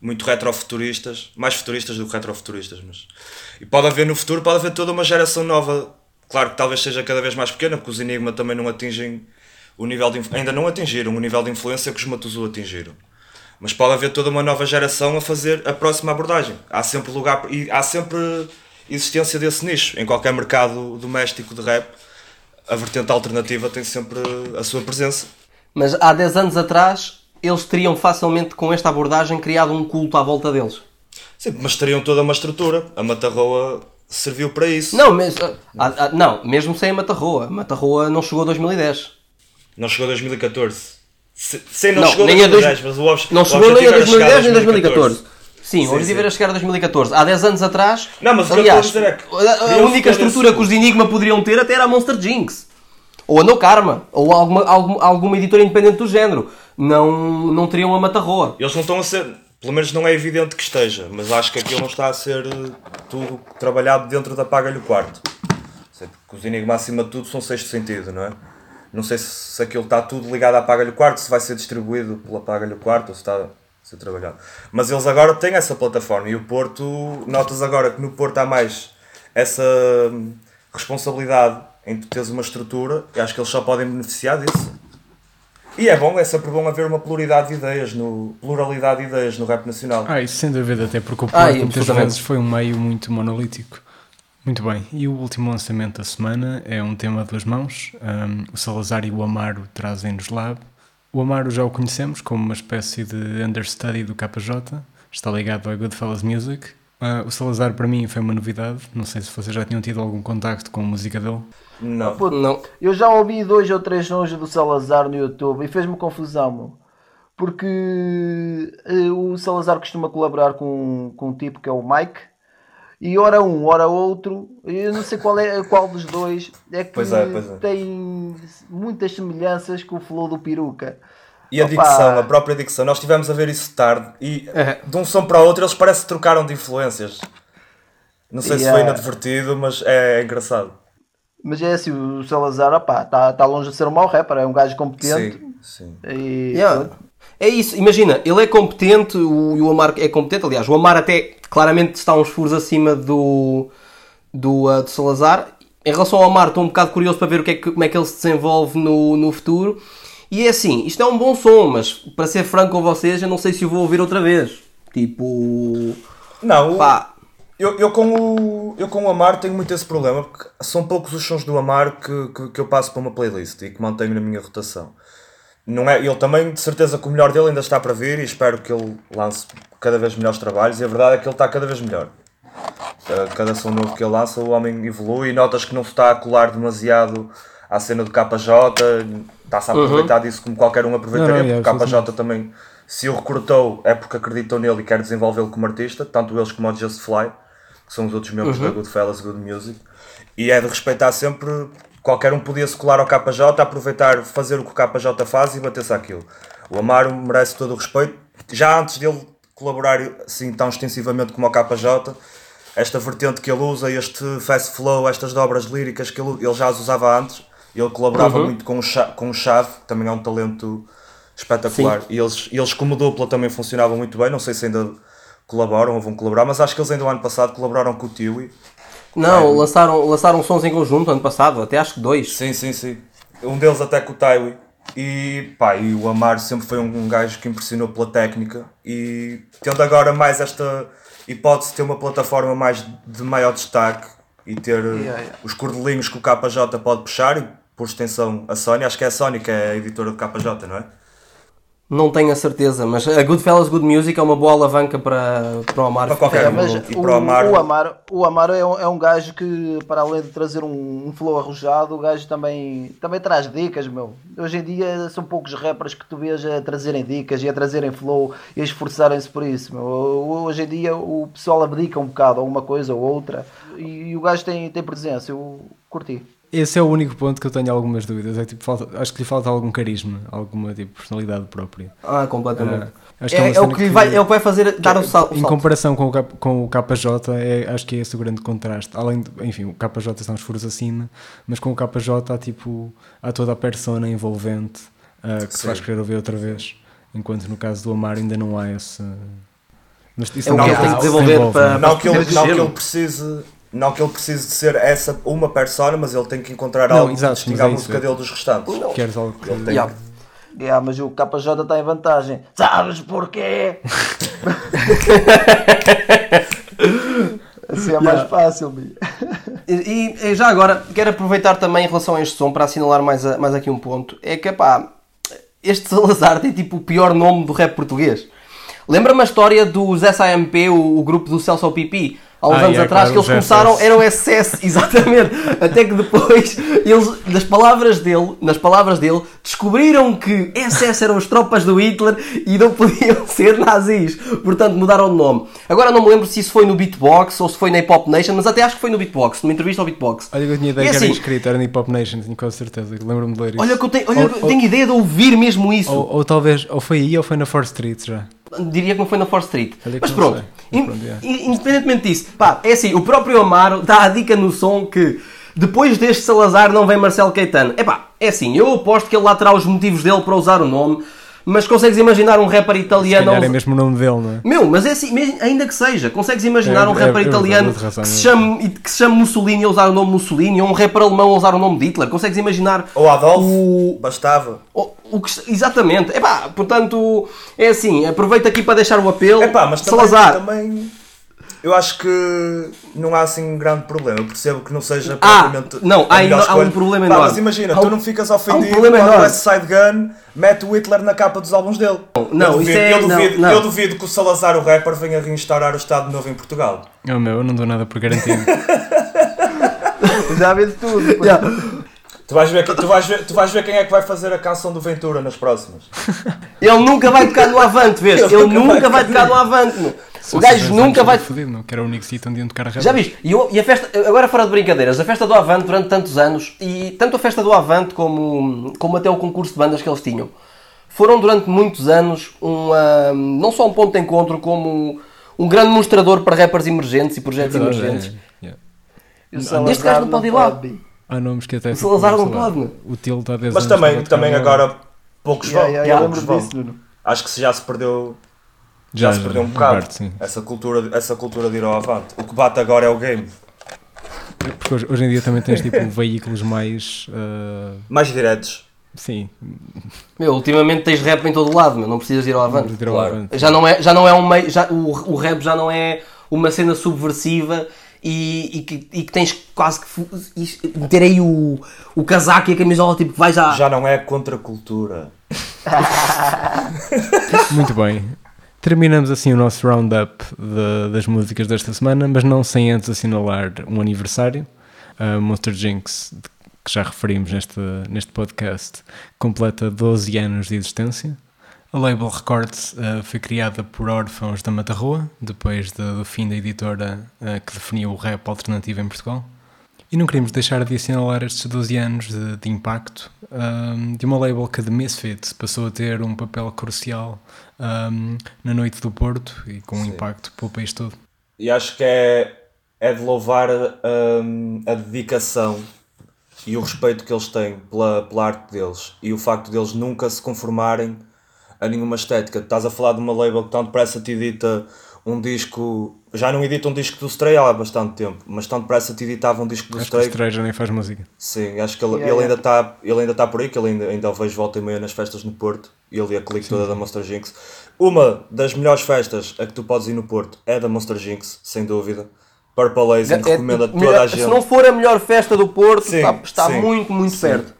muito retrofuturistas, mais futuristas do que retrofuturistas. Mas... E pode haver no futuro, pode haver toda uma geração nova. Claro que talvez seja cada vez mais pequena, porque os Enigma também não atingem o nível de. Ainda não atingiram o nível de influência que os Matuzu atingiram. Mas pode haver toda uma nova geração a fazer a próxima abordagem. Há sempre lugar e há sempre existência desse nicho. Em qualquer mercado doméstico de rap, a vertente alternativa tem sempre a sua presença. Mas há 10 anos atrás, eles teriam facilmente, com esta abordagem, criado um culto à volta deles. Sim, mas teriam toda uma estrutura. A Matarroa serviu para isso. Não, mas, ah, ah, não, mesmo sem a Matarroa. Matarroa não chegou a 2010. Não chegou a 2014. Se, sim, não, Não, chegou a nem a 2010, dois- mas o, obje- Não o chegou nem a era chegar 2010 nem a 2014. Sim, Sim, o objetivo sim. era chegar a 2014. Há 10 anos atrás. Não, mas o que eu aliás, estou a dizer é que a- a única estrutura que os Enigma poderiam ter até era a Monster Jinx. Ou a No Karma. Ou alguma, alguma, alguma editora independente do género. Não, não teriam a Matarroa. Eles não estão a ser. Pelo menos não é evidente que esteja, mas acho que aquilo não está a ser eh, tudo trabalhado dentro da Paga-lhe o Quarto. Porque os Enigma, acima de tudo, são sexto sentido, não é? Não sei se, se aquilo está tudo ligado à Paga-lhe o Quarto, se vai ser distribuído pela Paga-lhe o Quarto ou se está ser trabalhado. Mas eles agora têm essa plataforma e o Porto, notas agora que no Porto há mais essa hum, responsabilidade em tu teres uma estrutura e acho que eles só podem beneficiar disso. E é bom, é sempre bom haver uma pluralidade de ideias, no, pluralidade de ideias no rap nacional. Ah, isso sem dúvida, até porque o Porto Ah, e muitas vezes foi um meio muito monolítico. Muito bem, e o último lançamento da semana é um tema a duas mãos. Um, o Salazar e o Amaro trazem-nos Lab. O Amaro já o conhecemos como uma espécie de understudy do KJ, está ligado ao Goodfellas Music. Ah, o Salazar para mim foi uma novidade. Não sei se vocês já tinham tido algum contacto com a música dele. Não. Puto, Não. Eu já ouvi dois ou três sons do Salazar no YouTube e fez-me confusão, meu. Porque eh, o Salazar costuma colaborar com, com um tipo que é o Mike. E ora um, ora outro, eu não sei qual é qual dos dois é que Pois é, pois é. tem muitas semelhanças com o flow do peruca. E a Opa. dicção, a própria dicção, nós estivemos a ver isso tarde e É. de um som para o outro eles parece que trocaram de influências. Não sei se foi inadvertido, mas é engraçado. Mas é assim, o Salazar, opá, está tá longe de ser um mau rapper, é um gajo competente. Sim, sim. E, Yeah. É isso, imagina, ele é competente, o, e o Amar é competente, aliás, o Amar até claramente está uns furos acima do, do, uh, do Salazar. Em relação ao Amar, estou um bocado curioso para ver o que é que, como é que ele se desenvolve no, no futuro. E é assim, isto é um bom som, mas para ser franco com vocês, eu não sei se o vou ouvir outra vez. Tipo. Não, Pá, eu, eu, com o, eu com o Amar tenho muito esse problema, porque são poucos os sons do Amar que, que, que eu passo para uma playlist e que mantenho na minha rotação. Não é, ele também, de certeza que o melhor dele ainda está para vir e espero que ele lance cada vez melhores trabalhos e a verdade é que ele está cada vez melhor. Uh, Cada som novo que ele lança, o homem evolui e notas que não se está a colar demasiado à cena do KJ, está-se a aproveitar disso como qualquer um aproveitaria, Não, não, é, porque o KJ também, se o recrutou, é porque acreditou nele e quer desenvolvê-lo como artista, tanto eles como o Just Fly, que são os outros membros da Goodfellas Good Music, e é de respeitar sempre, qualquer um podia se colar ao KJ, aproveitar, fazer o que o KJ faz e bater-se àquilo. O Amaro merece todo o respeito, já antes dele colaborar assim tão extensivamente como o KJ, esta vertente que ele usa, este fast flow, estas dobras líricas que ele, ele já as usava antes, ele colaborava muito com o, Cha- com o Chave, que também é um talento espetacular. E eles, eles, como dupla, também funcionavam muito bem. Não sei se ainda colaboram ou vão colaborar, mas acho que eles ainda o ano passado colaboraram com o Tiwi. não, lançaram, lançaram sons em conjunto ano passado, até acho que dois. Sim, sim, sim. Um deles até com o Taiwi. E, pá, e o Amaro sempre foi um, um gajo que impressionou pela técnica e tendo agora mais esta hipótese de ter uma plataforma mais de maior destaque e ter Yeah, yeah. os cordelinhos que o KJ pode puxar e por extensão a Sony, acho que é a Sony que é a editora do KJ, não é? Não tenho a certeza, mas a Goodfellas Good Music é uma boa alavanca para, para o Amar. Para qualquer um. Mas E o, para o Amaro- o Amaro, o Amaro é, um, é um gajo que, para além de trazer um, um flow arrojado, o gajo também, também traz dicas, meu. Hoje em dia são poucos rappers que tu vês a trazerem dicas e a trazerem flow e a esforçarem-se por isso, meu. Hoje em dia o pessoal abdica um bocado a uma coisa ou outra e, o gajo tem, tem presença, eu curti. Esse é o único ponto que eu tenho algumas dúvidas. É, tipo, falta- acho que lhe falta algum carisma, alguma tipo, personalidade própria. Ah, completamente. Acho que é é, é o que que- vai, é o que vai fazer dar o sal- o Em salto. comparação com o, K- com o KJ, é, acho que é esse o grande contraste. Além de, enfim, o KJ está uns furos acima, mas com o KJ há, tipo, há toda a persona envolvente ah, que se Sim. faz querer ouvir outra vez. Enquanto no caso do Amar ainda não há esse. Mas isso É o não que ele é tem que se desenvolver desenvolve, para- não? Não que, ele, não que ele precise. Não que ele precise de ser essa uma persona, mas ele tem que encontrar Não, algo exato, que distinga a é isso, música dele dos restantes. Queres algo que. Ele tem Yeah. Yeah, mas o KJ está em vantagem. Sabes porquê? <laughs> assim é mais fácil. E, e já agora, quero aproveitar também em relação a este som para assinalar mais, a- mais aqui um ponto. É que, pá, este Salazar tem tipo o pior nome do rap português. Lembra-me a história dos SAMP, o, o grupo do Celso ao Pipi, há uns Ah, anos é, atrás, claro, que eles começaram, SS. eram SS, <laughs> exatamente. Até que depois, eles, nas palavras dele, nas palavras dele, descobriram que SS eram as tropas do Hitler e não podiam <laughs> ser nazis. Portanto, mudaram de nome. Agora não me lembro se isso foi no Beatbox ou se foi na Hip Hop Nation, mas até acho que foi no Beatbox, numa entrevista ao Beatbox. Olha, que eu tinha ideia E que era assim- inscrito, era na Hip Hop Nation, tenho quase certeza. Lembro-me de ler isso. Olha que eu tenho, olha, Ou- que eu ou- tenho ideia de ouvir mesmo isso. Ou, ou talvez, ou foi aí ou foi na 4th Street já. Diria que não foi na 4th Street. Que Mas pronto, sei. in- independentemente disso, pá, é assim, o próprio Amaro dá a dica no som que depois deste Salazar não vem Marcelo Caetano. É pá, é assim, eu aposto que ele lá terá os motivos dele para usar o nome, mas consegues imaginar um rapper Se italiano. calhar é mesmo o nome dele, não é? Meu, mas é assim, mesmo- ainda que seja, consegues imaginar É, um é, rapper é italiano razão, que, se é chame, que se chame Mussolini a usar o nome Mussolini, ou um rapper alemão a usar o nome de Hitler? Consegues imaginar Ou Adolfo, o, bastava. o, o que, exatamente, epá, portanto, é assim, aproveito aqui para deixar o apelo. Epá, mas também, Salazar, também- eu acho que não há assim um grande problema. Eu percebo que não seja Ah, propriamente não, a há há um problema Pá, enorme. Mas imagina, Há tu um- não ficas um ofendido problema quando o enorme. Side Gun mete o Hitler na capa dos álbuns dele. Não, eu duvido, isso é- eu, duvido, não, não. eu duvido que o Salazar, o rapper, venha reinstaurar o Estado Novo em Portugal. Oh meu, eu não dou nada por garantido. <laughs> Já de tudo. Já. Tu vais, ver, tu, vais ver, tu vais ver quem é que vai fazer a canção do Ventura nas próximas. Ele nunca vai tocar no Avante, vês? Ele Ele, nunca nunca, vai vai tocar no Avante, meu. Se O gajo nunca vai. era fodido, não, que era o único sítio onde iam tocar Já viste? E, eu- e a festa, agora fora de brincadeiras, a festa do Avante durante tantos anos, e tanto a festa do Avante como, como até o concurso de bandas que eles tinham, foram durante muitos anos um, ah, não só um ponto de encontro, como um grande mostrador para rappers emergentes e projetos Verdade, emergentes. é, yeah. O Este gajo não pode ir lá. Há nomes que até. ficam, Salazar não pode, meu. O Tilo está a 10 Mas também, também agora. poucos Yeah, vão. yeah, eu poucos vão. Acho que se já se perdeu, já, Já, se perdeu um bocado parte, sim. essa, cultura, essa cultura de ir ao avante. O que bate agora é o game. Porque hoje, hoje em dia também tens tipo veículos mais. ah, Mais diretos. sim, Meu, ultimamente tens rap em todo lado, meu, não precisas ir ao Avante. de ir ao claro. avante. Já não é, já não é um meio, já, o, o rap já não é uma cena subversiva e, e, que, e que tens quase que meter aí o, o casaco e a camisola, tipo, que vai já. Já não é contra a cultura. <laughs> Muito bem. Terminamos assim o nosso roundup das músicas desta semana, mas não sem antes assinalar um aniversário. A Monster Jinx, que já referimos neste, neste podcast, completa 12 anos de existência. A Label Records eh, foi criada por órfãos da Matarroa, depois de- do fim da editora eh, que definiu o rap alternativo em Portugal. E não queríamos deixar de assinalar estes 12 anos de, de impacto ahm, de uma label que de Misfit passou a ter um papel crucial ahm, na noite do Porto e com um impacto pelo país todo. E acho que é, é de louvar hum, a dedicação e o respeito que eles têm pela, pela arte deles e o facto deles nunca se conformarem a nenhuma estética. Estás a falar de uma label que tão depressa te edita um disco. Já não edita um disco do Stray há bastante tempo, mas tão depressa te editava um disco do Acho que o Stray. Stray já nem faz música. Sim, acho que ele, Yeah, ele yeah. ainda está ele ainda tá por aí, que ele ainda, ainda o vejo volta e meia nas festas no Porto. Ele e a clique toda da Monster Jinx. Uma das melhores festas a que tu podes ir no Porto é da Monster Jinx, sem dúvida. Purple Haze É- recomendo a é- toda melhor- a gente. Se não for a melhor festa do Porto, Sim, está, está sim, muito, muito sim. perto.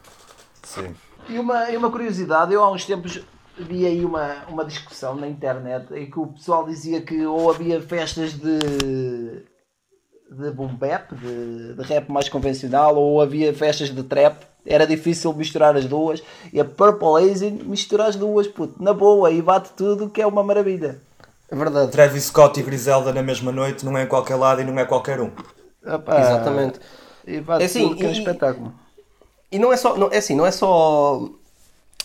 Sim. E uma, e uma curiosidade, eu há uns tempos vi aí uma, uma discussão na internet em que o pessoal dizia que ou havia festas de de boom bap, de, de rap mais convencional, ou havia festas de trap, era difícil misturar as duas, e a Purple Haze mistura as duas, puto, na boa, e bate tudo que é uma maravilha. É verdade. Travis Scott e Griselda na mesma noite não é em qualquer lado e não é qualquer um. Epá, Exatamente. E bate É assim, tudo que é um e- espetáculo. E não é só, não, é assim, não é só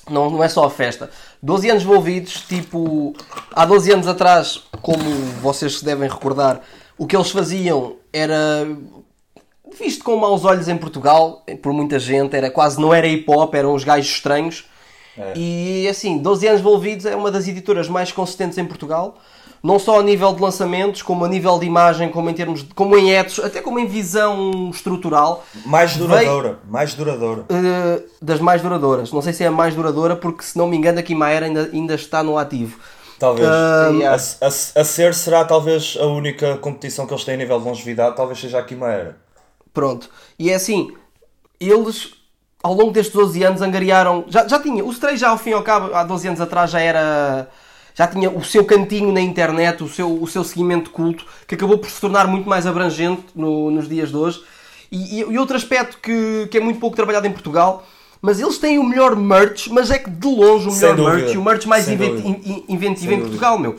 não, não é só a festa. 12 anos envolvidos, tipo, há 12 anos atrás, como vocês se devem recordar, o que eles faziam era visto com maus olhos em Portugal, por muita gente, era quase não era hip hop, eram os gajos estranhos. É. E assim, 12 anos envolvidos é uma das editoras mais consistentes em Portugal, não só a nível de lançamentos, como a nível de imagem, como em termos de, como em etos, até como em visão estrutural. Mais Veio- duradoura, mais duradoura. Uh, das mais duradouras. Não sei se é a mais duradoura, porque se não me engano, a Kimaera ainda, ainda está no ativo. Talvez. Ah, yeah. a, a- a ser será talvez a única competição que eles têm a nível de longevidade, talvez seja a Quimera. Pronto. E é assim, eles ao longo destes 12 anos angariaram. Já, já tinha. O Stray já ao fim e ao cabo, há 12 anos atrás, já era. Já tinha o seu cantinho na internet, o seu, o seu seguimento culto, que acabou por se tornar muito mais abrangente no- nos dias de hoje. E, e- outro aspecto que, que é muito pouco trabalhado em Portugal, mas eles têm o melhor merch, mas é que de longe o melhor dúvida. merch e o merch mais Sem inventi- dúvida. in- in- inventivo em Portugal, meu.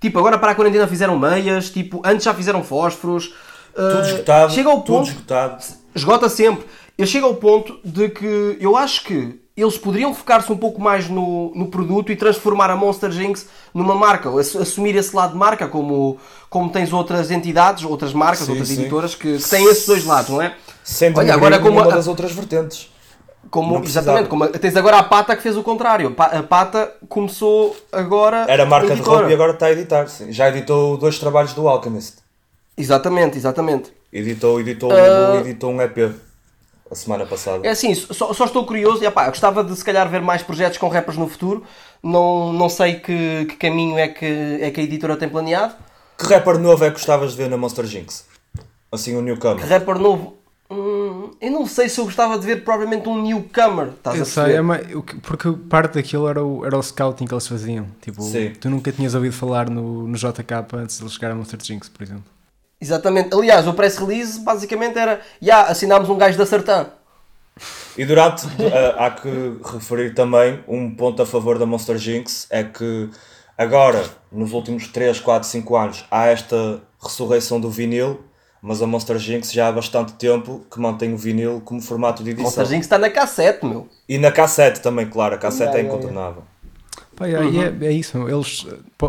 Tipo, agora para a quarentena fizeram meias, tipo, antes já fizeram fósforos. Tudo Uh, esgotado. Chega ao tudo ponto esgotado. esgota sempre. Eu chego ao ponto de que eu acho que eles poderiam focar-se um pouco mais no, no produto e transformar a Monster Jinx numa marca, ass- assumir esse lado de marca, como, como tens outras entidades, outras marcas, Sim, outras sim. editoras que, que têm esses dois lados, não é? Sendo Olha, agora como numa a- das outras vertentes. Como, exatamente, como tens agora a Pata que fez o contrário. A Pata começou agora. Era marca de editora. roupa e agora está a editar. sim. Já editou dois trabalhos do Alchemist. Exatamente, exatamente. Editou, editou, editou um EP a semana passada. É assim, só, só estou curioso, e, epá, eu gostava de se calhar ver mais projetos com rappers no futuro. Não, não sei que, que caminho é que, é que a editora tem planeado. Que rapper novo é que gostavas de ver na Monster Jinx? Assim, um newcomer. Rapper novo. Hum, eu não sei se eu gostava de ver propriamente um newcomer. Estás Eu a sei, é que- porque parte daquilo era o, era o scouting que eles faziam. Tipo, Sim. tu nunca tinhas ouvido falar no, no JK antes de eles chegar a Monster Jinx, por exemplo. Exatamente. Aliás, o press release basicamente era: já assinámos um gajo da Sertã. E durante, eh, há que referir também um ponto a favor da Monster Jinx, é que agora, nos últimos 3, 4, 5 anos, há esta ressurreição do vinil, mas a Monster Jinx já há bastante tempo que mantém o vinil como formato de edição. Monster Jinx está na cassete, meu. E na cassete também, claro, a cassete Yeah, é yeah, incontornável. É, e é, é isso, eles,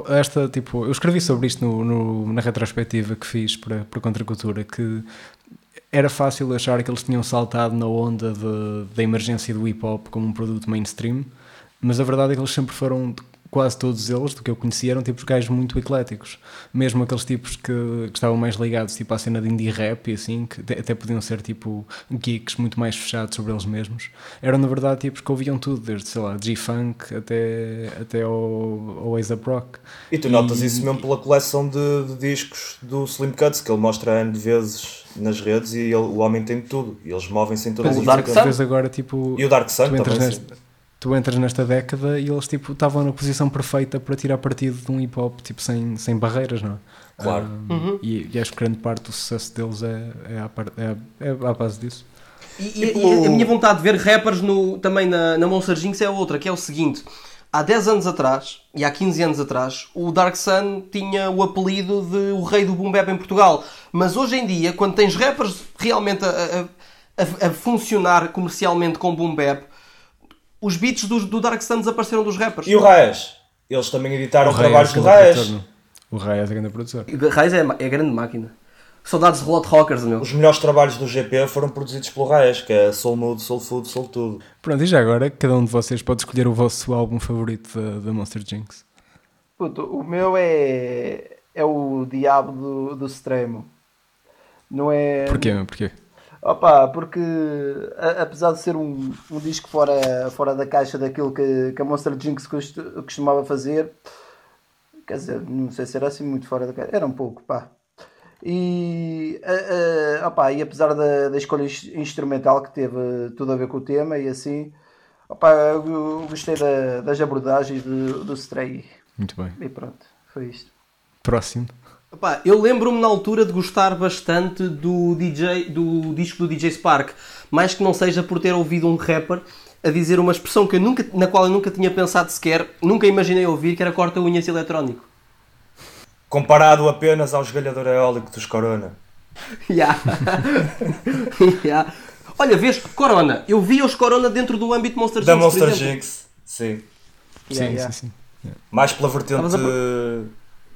esta, tipo, eu escrevi sobre isto no, no- na retrospectiva que fiz para, para Contracultura, que era fácil achar que eles tinham saltado na onda da emergência do hip hop como um produto mainstream, mas a verdade é que eles sempre foram, quase todos eles, do que eu conhecia, eram tipos de gajos muito ecléticos. Mesmo aqueles tipos que, que estavam mais ligados tipo, à cena de indie rap e assim, que até- podiam ser tipo geeks muito mais fechados sobre eles mesmos, eram na verdade tipos que ouviam tudo, desde sei lá, G-Funk até, até ao, ao A$AP Rock. E tu notas isso mesmo pela coleção de, de discos do Slim Cuts, que ele mostra N vezes nas redes e ele- o homem tem tudo. E eles movem-se em todas O as agora tipo. E o Dark Sun também. nesta, tu entras nesta década e eles tipo estavam na posição perfeita para tirar partido de um hip hop tipo sem, sem barreiras, não é? Claro. Ah, e, e acho que grande parte do sucesso deles é, é, à, par- é, é à base disso. E, e- Tipo- e a minha vontade de ver rappers no, também na, na Monster Jinx é outra, que é o seguinte. Há 10 anos atrás, e há 15 anos atrás, o Dark Sun tinha o apelido de o rei do boom bap em Portugal. Mas hoje em dia, quando tens rappers realmente a, a- a- a funcionar comercialmente com boom bap, os beats do, do Dark Sun desapareceram dos rappers. E o Raes? Eles também editaram trabalhos do Raes. O Raiz é grande produtor. Raiz é, é grande máquina. Saudades de Rockers, meu. Os melhores trabalhos do GP foram produzidos pelo Raes, que é Soul Mood, Soul Food, Soul Tudo. Pronto, e já agora, cada um de vocês pode escolher o vosso álbum favorito da, da Monster Jinx. Puto, o meu é, é o Diabo do, do Extremo. Não é. Porquê, meu? Porquê? Opa, porque a- apesar de ser um, um disco fora, fora da caixa daquilo que, que a Monster Jinx costu- costumava fazer, quer dizer, não sei se era assim muito fora da caixa, era um pouco, pá. E, a- a- opa, e apesar da, da escolha ins- instrumental que teve tudo a ver com o tema e assim, opa, eu, eu gostei da- das abordagens do, do Stray Muito bem. e pronto, foi isto. Próximo. Epá, eu lembro-me na altura de gostar bastante do DJ, do disco do DJ Spark, mais que não seja por ter ouvido um rapper a dizer uma expressão que eu nunca, na qual eu nunca tinha pensado sequer, nunca imaginei ouvir, que era corta-unhas eletrónico. Comparado apenas ao esgalhador eólico dos Corona. <laughs> Ya. <laughs> Ya. Olha, vês, Corona, eu vi os Corona dentro do âmbito Monster Da Jinx, por Monster. Jinx, sim. Sim, Yeah, yeah. sim, sim. Mais pela vertente a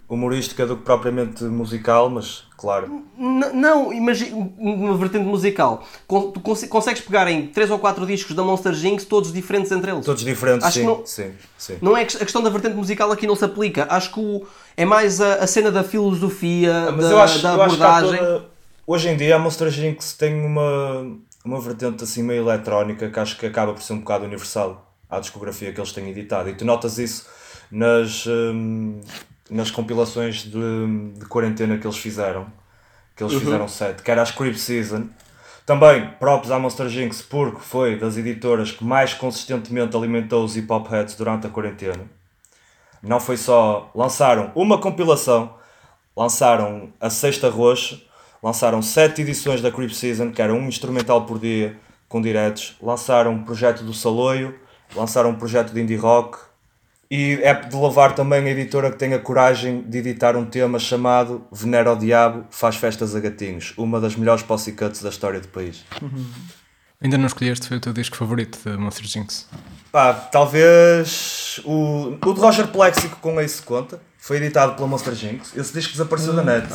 humorística do que propriamente musical, mas claro. N- Não, imagina uma vertente musical. Con- Tu conse- consegues pegar em 3 ou 4 discos da Monster Jinx, todos diferentes entre eles. Todos diferentes, Acho que sim, não- sim, sim. Não é que- a questão da vertente musical aqui não se aplica. Acho que o- é mais a, a cena da filosofia, Ah, Mas da, acho, da abordagem. toda... Hoje em dia a Monster Jinx tem uma, uma vertente assim meio eletrónica que acho que acaba por ser um bocado universal à discografia que eles têm editado. E tu notas isso nas, hum, nas compilações de, de quarentena que eles fizeram. Que eles fizeram sete, que era a Script Season. Também próprios à Monster Jinx, porque foi das editoras que mais consistentemente alimentou os hip hop heads durante a quarentena. Não foi só. Lançaram uma compilação, lançaram a Sexta Roxa, lançaram sete edições da Creep Season, que era um instrumental por dia, com diretos, lançaram um projeto do Saloio, lançaram um projeto de indie rock, e é de louvar também a editora que tem a coragem de editar um tema chamado Venera ao Diabo, faz festas a gatinhos, uma das melhores posse cuts da história do país. Ainda não escolheste, foi o teu disco favorito da Monster Jinx. Pá, talvez o, o de Roger Plexico com Ace conta, foi editado pela Monster Jinx, esse disco desapareceu da net,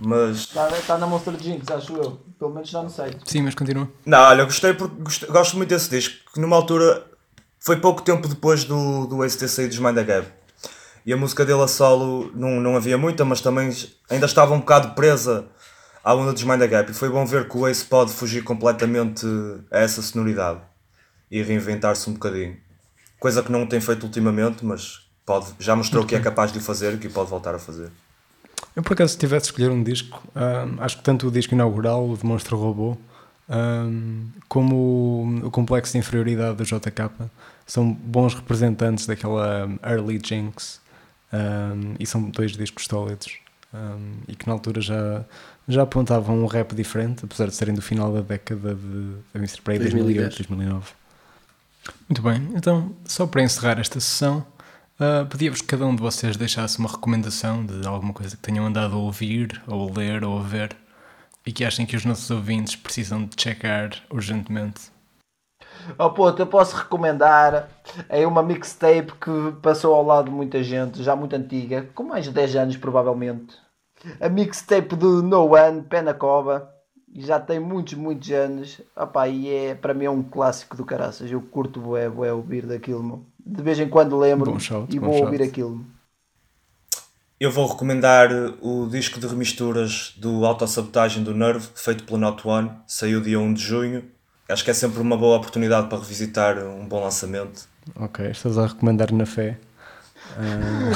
mas Está, está na Monster Jinx, acho eu, pelo menos já no site. Sim, mas continua. Não, olha, eu gostei porque gostei- gosto muito desse disco, que numa altura foi pouco tempo depois do, do Ace ter saído dos Gap. E a música dele a solo não, não havia muita, mas também ainda estava um bocado presa à onda dos Mind the Gap. E foi bom ver que o Ace pode fugir completamente a essa sonoridade e reinventar-se um bocadinho. Coisa que não tem feito ultimamente, mas pode, já mostrou que é capaz de o fazer e que pode voltar a fazer. Eu, por acaso, se tivesse escolher um disco, hum, acho que tanto o disco inaugural, o de Monstro Robô, hum, como o, o Complexo de Inferioridade do JK, são bons representantes daquela early Jinx hum, e são dois discos sólidos hum, e que na altura já, já apontavam um rap diferente, apesar de serem do final da década de, de Mr. 2008, 2009. Muito bem, então, só para encerrar esta sessão, Uh, Pedia-vos que cada um de vocês deixasse uma recomendação de alguma coisa que tenham andado a ouvir, ou a ler, ou a ver e que achem que os nossos ouvintes precisam de checar urgentemente. Oh puto, eu posso recomendar é uma mixtape que passou ao lado de muita gente, já muito antiga, com mais de 10 anos provavelmente. A mixtape do No One, Pé na Cova, já tem muitos, muitos anos. Opa, e é, para mim é um clássico do caraças. Eu curto bué, bué ouvir daquilo. De vez em quando lembro e vou ouvir aquilo. Eu vou recomendar o disco de remisturas do Autossabotagem do Nerve, feito pela Not One. Saiu dia 1 de junho. Acho que é sempre uma boa oportunidade para revisitar um bom lançamento. Ok, estás a recomendar na fé. Uh...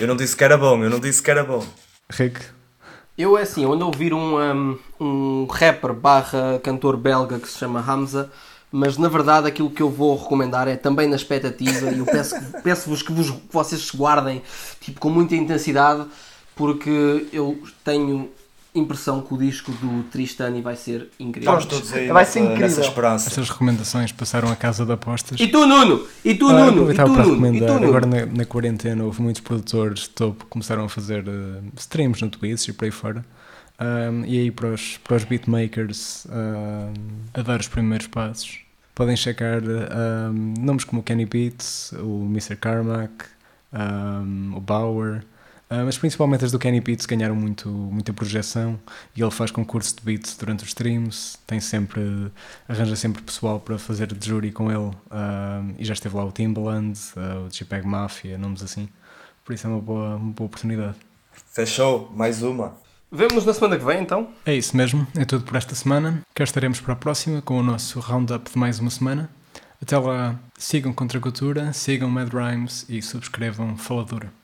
eu não disse que era bom, eu não disse que era bom. Rick, eu é assim, eu ando a ouvir um, um, um rapper barra cantor belga que se chama Hamza, mas na verdade aquilo que eu vou recomendar é também na expectativa e eu peço, <laughs> peço-vos que, vos, que vocês se guardem tipo, com muita intensidade porque eu tenho impressão que o disco do Tristani vai ser incrível. Estamos todos aí vai ser incrível. nessa esperança. Essas recomendações passaram a casa de apostas. E tu, Nuno? E tu, ah, Nuno? E tu, para Nuno? recomendar. Tu, Nuno? Agora na, na, quarentena houve muitos produtores de topo que começaram a fazer uh, streams no Twitch e por aí fora. Um, e aí para os, para os beatmakers um, a dar os primeiros passos podem checar um, nomes como o Kenny Beats, o Mr. Carmack, o Bauer Uh, mas principalmente as do Kenny Beats ganharam muito, muita projeção e ele faz concurso de beats durante os streams, tem sempre, arranja sempre pessoal para fazer de jury com ele uh, e já esteve lá o Timbaland, uh, o JPEG Mafia, nomes assim. Por isso é uma boa, uma boa oportunidade. Fechou, mais uma. Vemo-nos na semana que vem então? É isso mesmo, é tudo por esta semana. Cá estaremos para a próxima com o nosso roundup de mais uma semana. Até lá, sigam Contra a Cultura, sigam Mad Rhymes e subscrevam Faladura.